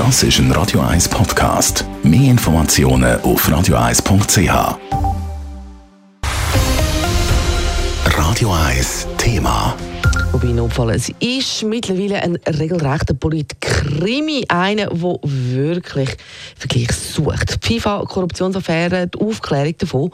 Das ist ein Radio 1 Podcast. Mehr Informationen auf radio1.ch. Radio 1 Thema. Wobei Notfall, es ist mittlerweile ein regelrechter Polit-Krimi, einer, der wirklich Vergleich sucht. Die FIFA-Korruptionsaffäre, die Aufklärung davon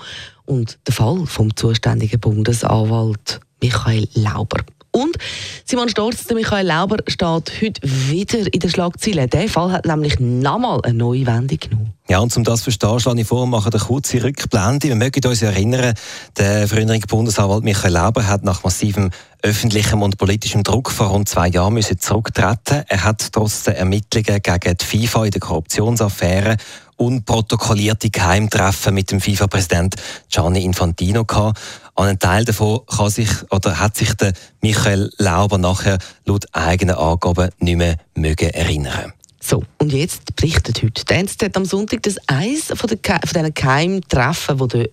und der Fall vom zuständigen Bundesanwalt Michael Lauber. Und Simon Storz, der Michael Lauber, steht heute wieder in der Schlagzeile. Der Fall hat nämlich nochmal eine neue Wendung genommen. Ja, und um das zu verstehen, schlage ich vor, machen eine kurze Rückblende. Wir mögen uns erinnern, der frühere Bundesanwalt Michael Lauber hat nach massivem öffentlichem und politischem Druck vor rund zwei Jahren müssen zurücktreten. Er hat trotz der Ermittlungen gegen die FIFA in der Korruptionsaffäre unprotokollierte Geheimtreffen mit dem FIFA-Präsident Gianni Infantino gehabt. An einen Teil davon kann sich, oder hat sich der Michael Lauber nachher laut eigenen Angaben nicht mehr mögen erinnern. So, und jetzt berichtet heute die NZZ am Sonntag, dass eines von, den, von diesen Geheimtreffen, wo der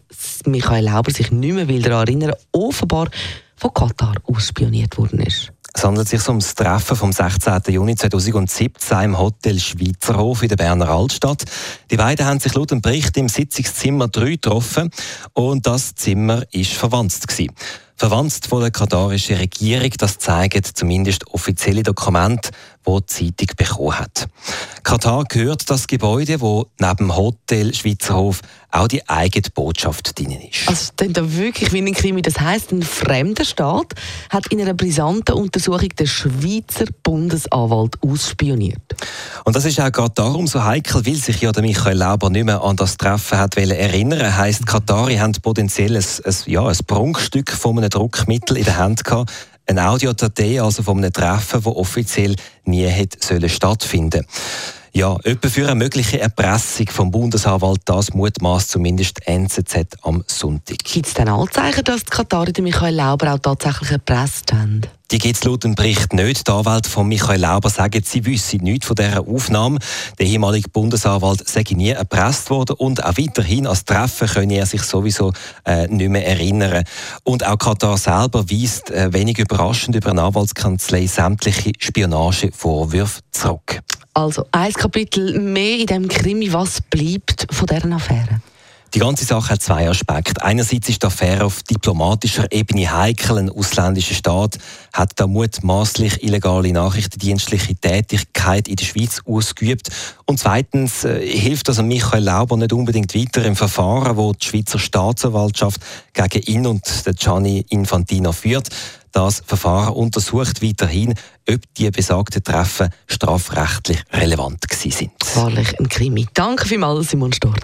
Michael Lauber sich nicht mehr daran erinnern offenbar von Katar ausspioniert worden ist. Es handelt sich um das Treffen vom 16. Juni 2017 im Hotel Schweizerhof in der Berner Altstadt. Die beiden haben sich laut dem Bericht im Sitzungszimmer 3 getroffen und das Zimmer ist verwandt Verwandt von der katarischen Regierung, das zeigen zumindest offizielle Dokumente, die die Zeitung bekommen hat. Katar gehört das Gebäude, wo neben dem Hotel Schweizerhof auch die eigene Botschaft drin ist. Also das da wirklich wie ein Krimi. Das heißt, ein fremder Staat hat in einer brisanten Untersuchung den Schweizer Bundesanwalt ausspioniert. Und das ist auch gerade darum so heikel, weil sich ja der Michael Lauber nicht mehr an das Treffen hat erinnern. Heißt, Katari haben potenziell ein, ein, ja, ein Prunkstück von einem Druckmittel in der Hand gehabt ein Audiodatei also von einem Treffen, das offiziell nie hätte stattfinden ja, etwa für eine mögliche Erpressung vom Bundesanwalt, das mutmaßt zumindest NZZ am Sonntag. Gibt es denn Anzeichen, dass die Katarer Michael Lauber auch tatsächlich erpresst haben? Die gibt es laut dem Bericht nicht. Die Anwälte von Michael Lauber sagen, sie wissen nichts von dieser Aufnahme. Der ehemalige Bundesanwalt sei nie erpresst worden und auch weiterhin als Treffen könne er sich sowieso äh, nicht mehr erinnern. Und auch Katar selber weist äh, wenig überraschend über eine Anwaltskanzlei sämtliche Spionagevorwürfe zurück. Also, ein Kapitel mehr in dem Krimi. Was bleibt von dieser Affäre? Die ganze Sache hat zwei Aspekte. Einerseits ist die Affäre auf diplomatischer Ebene heikel. Ein ausländischer Staat hat da mutmaßlich illegale nachrichtendienstliche Tätigkeit in der Schweiz ausgeübt. Und zweitens äh, hilft also Michael Lauber nicht unbedingt weiter im Verfahren, wo die Schweizer Staatsanwaltschaft gegen ihn und den Gianni Infantino führt. Das Verfahren untersucht weiterhin, ob die besagten Treffen strafrechtlich relevant sind. Wahrlich ein Krimi. Danke vielmals, Simon Storz.